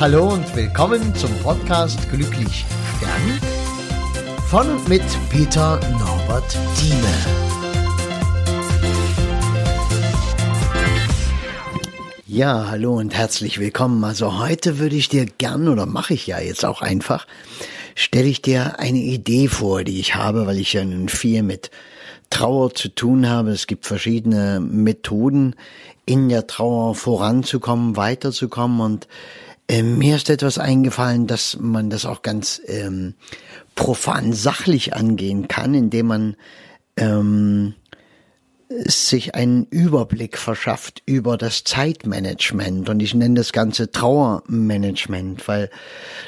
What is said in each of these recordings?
Hallo und willkommen zum Podcast Glücklich Stern von und mit Peter Norbert Thieme. Ja, hallo und herzlich willkommen. Also heute würde ich dir gern oder mache ich ja jetzt auch einfach, stelle ich dir eine Idee vor, die ich habe, weil ich ja nun viel mit Trauer zu tun habe. Es gibt verschiedene Methoden, in der Trauer voranzukommen, weiterzukommen und ähm, mir ist etwas eingefallen, dass man das auch ganz ähm, profan sachlich angehen kann, indem man ähm, sich einen Überblick verschafft über das Zeitmanagement und ich nenne das Ganze Trauermanagement, weil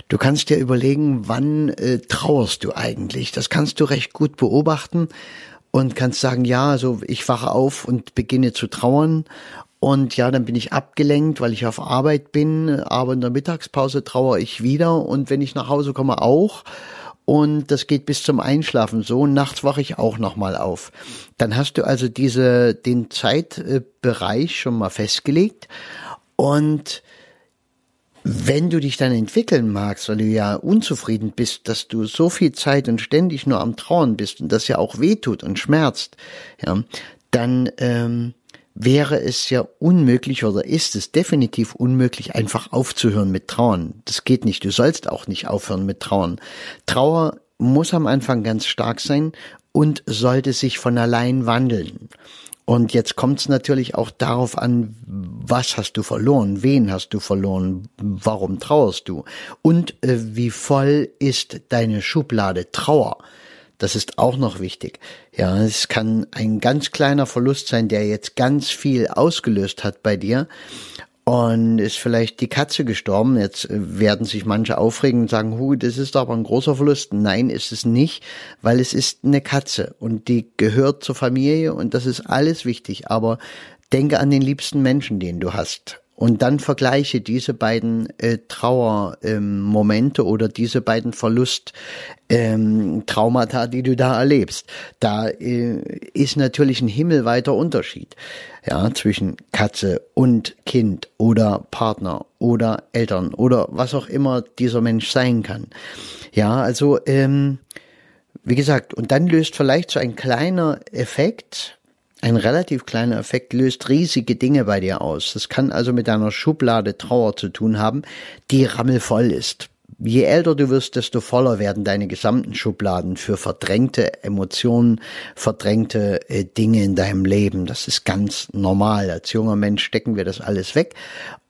du kannst dir überlegen, wann äh, trauerst du eigentlich. Das kannst du recht gut beobachten und kannst sagen, ja, also ich wache auf und beginne zu trauern und ja, dann bin ich abgelenkt, weil ich auf Arbeit bin, aber in der Mittagspause trauere ich wieder und wenn ich nach Hause komme auch. Und das geht bis zum Einschlafen so. Nachts wache ich auch nochmal auf. Dann hast du also diese, den Zeitbereich schon mal festgelegt. Und wenn du dich dann entwickeln magst, weil du ja unzufrieden bist, dass du so viel Zeit und ständig nur am Trauern bist und das ja auch wehtut und schmerzt, ja, dann ähm, wäre es ja unmöglich oder ist es definitiv unmöglich, einfach aufzuhören mit Trauern. Das geht nicht. Du sollst auch nicht aufhören mit Trauern. Trauer muss am Anfang ganz stark sein und sollte sich von allein wandeln. Und jetzt kommt es natürlich auch darauf an, was hast du verloren, wen hast du verloren, warum trauerst du und äh, wie voll ist deine Schublade Trauer. Das ist auch noch wichtig. Ja, es kann ein ganz kleiner Verlust sein, der jetzt ganz viel ausgelöst hat bei dir. Und ist vielleicht die Katze gestorben. Jetzt werden sich manche aufregen und sagen, hu, das ist aber ein großer Verlust. Nein, ist es nicht, weil es ist eine Katze und die gehört zur Familie und das ist alles wichtig. Aber denke an den liebsten Menschen, den du hast. Und dann vergleiche diese beiden äh, Trauermomente ähm, oder diese beiden Verlust-Traumata, ähm, die du da erlebst. Da äh, ist natürlich ein himmelweiter Unterschied ja, zwischen Katze und Kind oder Partner oder Eltern oder was auch immer dieser Mensch sein kann. Ja, also ähm, wie gesagt, und dann löst vielleicht so ein kleiner Effekt ein relativ kleiner Effekt löst riesige Dinge bei dir aus. Das kann also mit deiner Schublade Trauer zu tun haben, die rammelvoll ist. Je älter du wirst, desto voller werden deine gesamten Schubladen für verdrängte Emotionen, verdrängte äh, Dinge in deinem Leben. Das ist ganz normal. Als junger Mensch stecken wir das alles weg.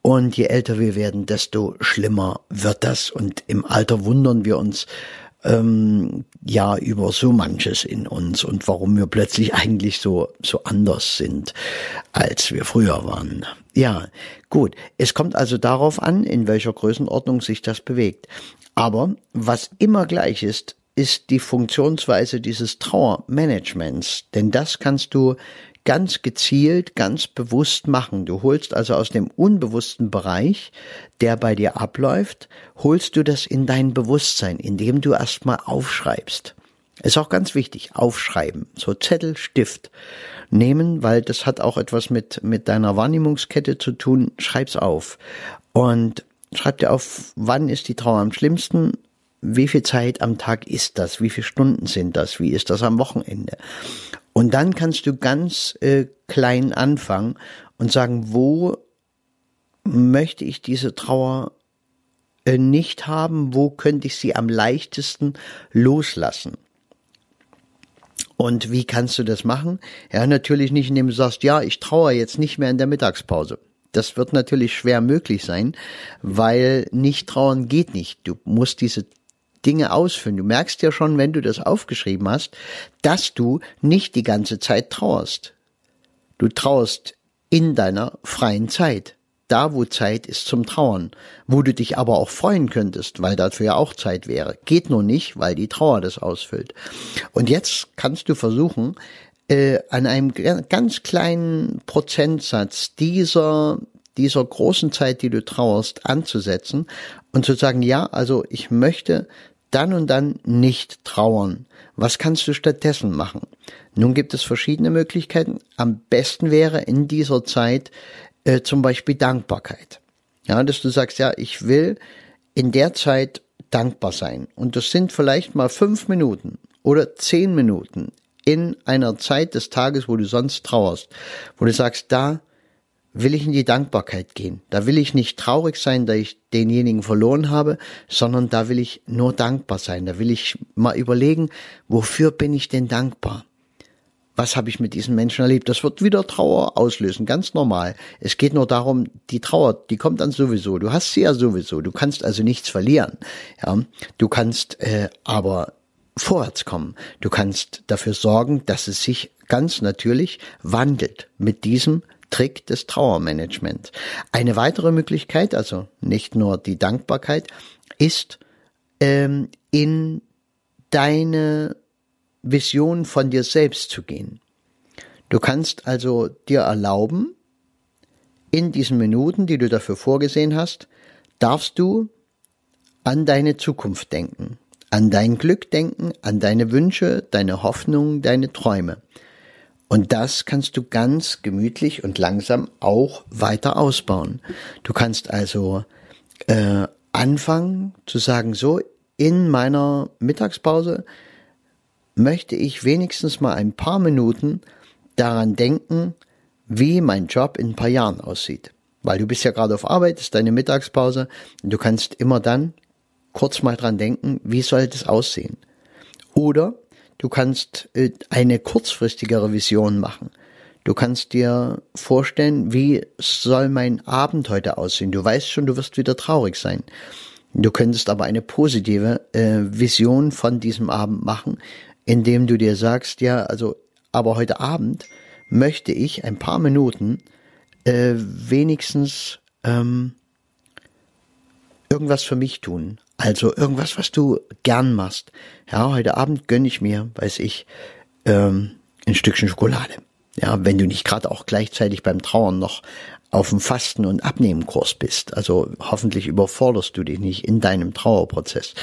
Und je älter wir werden, desto schlimmer wird das. Und im Alter wundern wir uns, ähm, ja über so manches in uns und warum wir plötzlich eigentlich so so anders sind, als wir früher waren. Ja, gut. Es kommt also darauf an, in welcher Größenordnung sich das bewegt. Aber was immer gleich ist, ist die Funktionsweise dieses Trauermanagements. Denn das kannst du ganz gezielt, ganz bewusst machen. Du holst also aus dem unbewussten Bereich, der bei dir abläuft, holst du das in dein Bewusstsein, indem du erstmal aufschreibst. Ist auch ganz wichtig, aufschreiben. So Zettel, Stift nehmen, weil das hat auch etwas mit, mit deiner Wahrnehmungskette zu tun. Schreib's auf. Und schreib dir auf, wann ist die Trauer am schlimmsten, wie viel Zeit am Tag ist das, wie viele Stunden sind das, wie ist das am Wochenende. Und dann kannst du ganz äh, klein anfangen und sagen, wo möchte ich diese Trauer äh, nicht haben, wo könnte ich sie am leichtesten loslassen. Und wie kannst du das machen? Ja, natürlich nicht, indem du sagst, ja, ich trauere jetzt nicht mehr in der Mittagspause. Das wird natürlich schwer möglich sein, weil nicht trauern geht nicht. Du musst diese Dinge ausführen. Du merkst ja schon, wenn du das aufgeschrieben hast, dass du nicht die ganze Zeit trauerst. Du trauerst in deiner freien Zeit. Da, wo Zeit ist zum Trauern. Wo du dich aber auch freuen könntest, weil dafür ja auch Zeit wäre. Geht nur nicht, weil die Trauer das ausfüllt. Und jetzt kannst du versuchen, äh, an einem ganz kleinen Prozentsatz dieser dieser großen Zeit, die du trauerst, anzusetzen und zu sagen, ja, also ich möchte dann und dann nicht trauern. Was kannst du stattdessen machen? Nun gibt es verschiedene Möglichkeiten. Am besten wäre in dieser Zeit äh, zum Beispiel Dankbarkeit. Ja, dass du sagst, ja, ich will in der Zeit dankbar sein. Und das sind vielleicht mal fünf Minuten oder zehn Minuten in einer Zeit des Tages, wo du sonst trauerst, wo du sagst, da will ich in die Dankbarkeit gehen. Da will ich nicht traurig sein, da ich denjenigen verloren habe, sondern da will ich nur dankbar sein. Da will ich mal überlegen, wofür bin ich denn dankbar? Was habe ich mit diesen Menschen erlebt? Das wird wieder Trauer auslösen, ganz normal. Es geht nur darum, die Trauer, die kommt dann sowieso. Du hast sie ja sowieso. Du kannst also nichts verlieren. Ja, du kannst äh, aber vorwärts kommen. Du kannst dafür sorgen, dass es sich ganz natürlich wandelt mit diesem Trick des Trauermanagements. Eine weitere Möglichkeit, also nicht nur die Dankbarkeit, ist ähm, in deine Vision von dir selbst zu gehen. Du kannst also dir erlauben, in diesen Minuten, die du dafür vorgesehen hast, darfst du an deine Zukunft denken, an dein Glück denken, an deine Wünsche, deine Hoffnungen, deine Träume. Und das kannst du ganz gemütlich und langsam auch weiter ausbauen. Du kannst also äh, anfangen zu sagen, so in meiner Mittagspause möchte ich wenigstens mal ein paar Minuten daran denken, wie mein Job in ein paar Jahren aussieht. Weil du bist ja gerade auf Arbeit, ist deine Mittagspause du kannst immer dann kurz mal dran denken, wie soll das aussehen. Oder Du kannst äh, eine kurzfristigere Vision machen. Du kannst dir vorstellen, wie soll mein Abend heute aussehen. Du weißt schon, du wirst wieder traurig sein. Du könntest aber eine positive äh, Vision von diesem Abend machen, indem du dir sagst, ja, also, aber heute Abend möchte ich ein paar Minuten äh, wenigstens ähm, irgendwas für mich tun. Also irgendwas, was du gern machst. Ja, heute Abend gönn ich mir, weiß ich, ähm, ein Stückchen Schokolade. Ja, wenn du nicht gerade auch gleichzeitig beim Trauern noch auf dem Fasten- und Abnehmenkurs bist. Also hoffentlich überforderst du dich nicht in deinem Trauerprozess.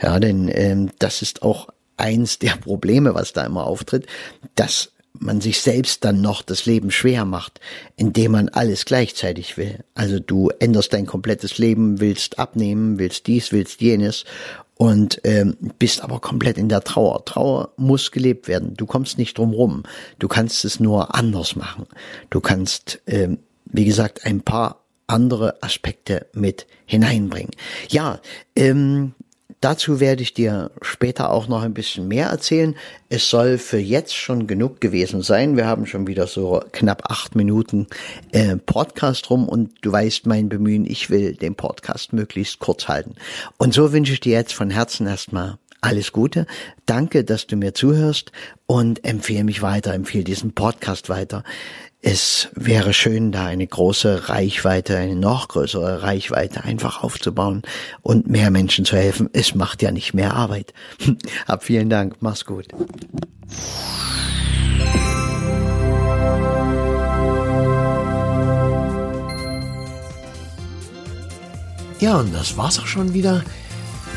Ja, denn ähm, das ist auch eins der Probleme, was da immer auftritt, dass man sich selbst dann noch das Leben schwer macht, indem man alles gleichzeitig will. Also du änderst dein komplettes Leben, willst abnehmen, willst dies, willst jenes und ähm, bist aber komplett in der Trauer. Trauer muss gelebt werden. Du kommst nicht drum rum. Du kannst es nur anders machen. Du kannst, ähm, wie gesagt, ein paar andere Aspekte mit hineinbringen. Ja, ähm, Dazu werde ich dir später auch noch ein bisschen mehr erzählen. Es soll für jetzt schon genug gewesen sein. Wir haben schon wieder so knapp acht Minuten äh, Podcast rum und du weißt mein Bemühen, ich will den Podcast möglichst kurz halten. Und so wünsche ich dir jetzt von Herzen erstmal alles Gute. Danke, dass du mir zuhörst und empfehle mich weiter, empfehle diesen Podcast weiter. Es wäre schön, da eine große Reichweite, eine noch größere Reichweite einfach aufzubauen und mehr Menschen zu helfen. Es macht ja nicht mehr Arbeit. Hab vielen Dank. Mach's gut. Ja, und das war's auch schon wieder.